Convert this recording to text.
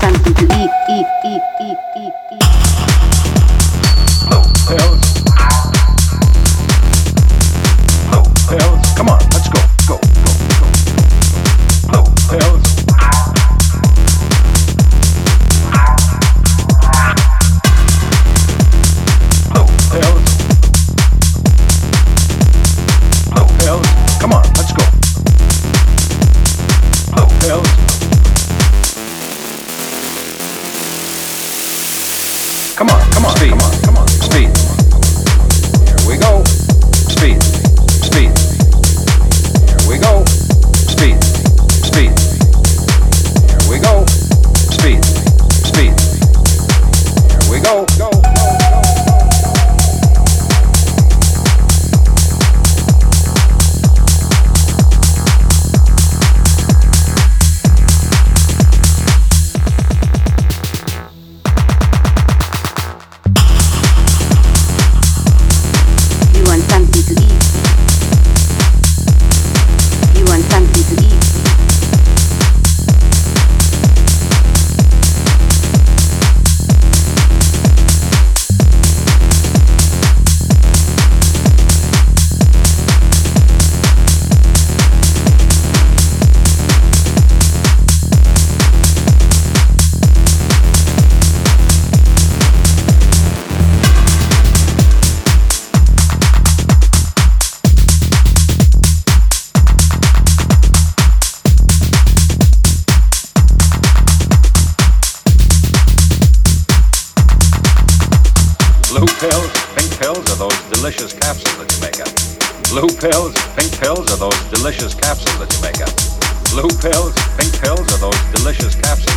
something to eat, eat, eat, eat, eat, eat. Come on, come on, speed, come on, come on, speed. Here we go. Speed, speed. Here we go. Speed, speed. Here we go. Speed, speed. Here we go. Go, pills, pink pills are those delicious capsules that you make up. Blue pills, pink pills are those delicious capsules that you make up. Blue pills, pink pills are those delicious capsules.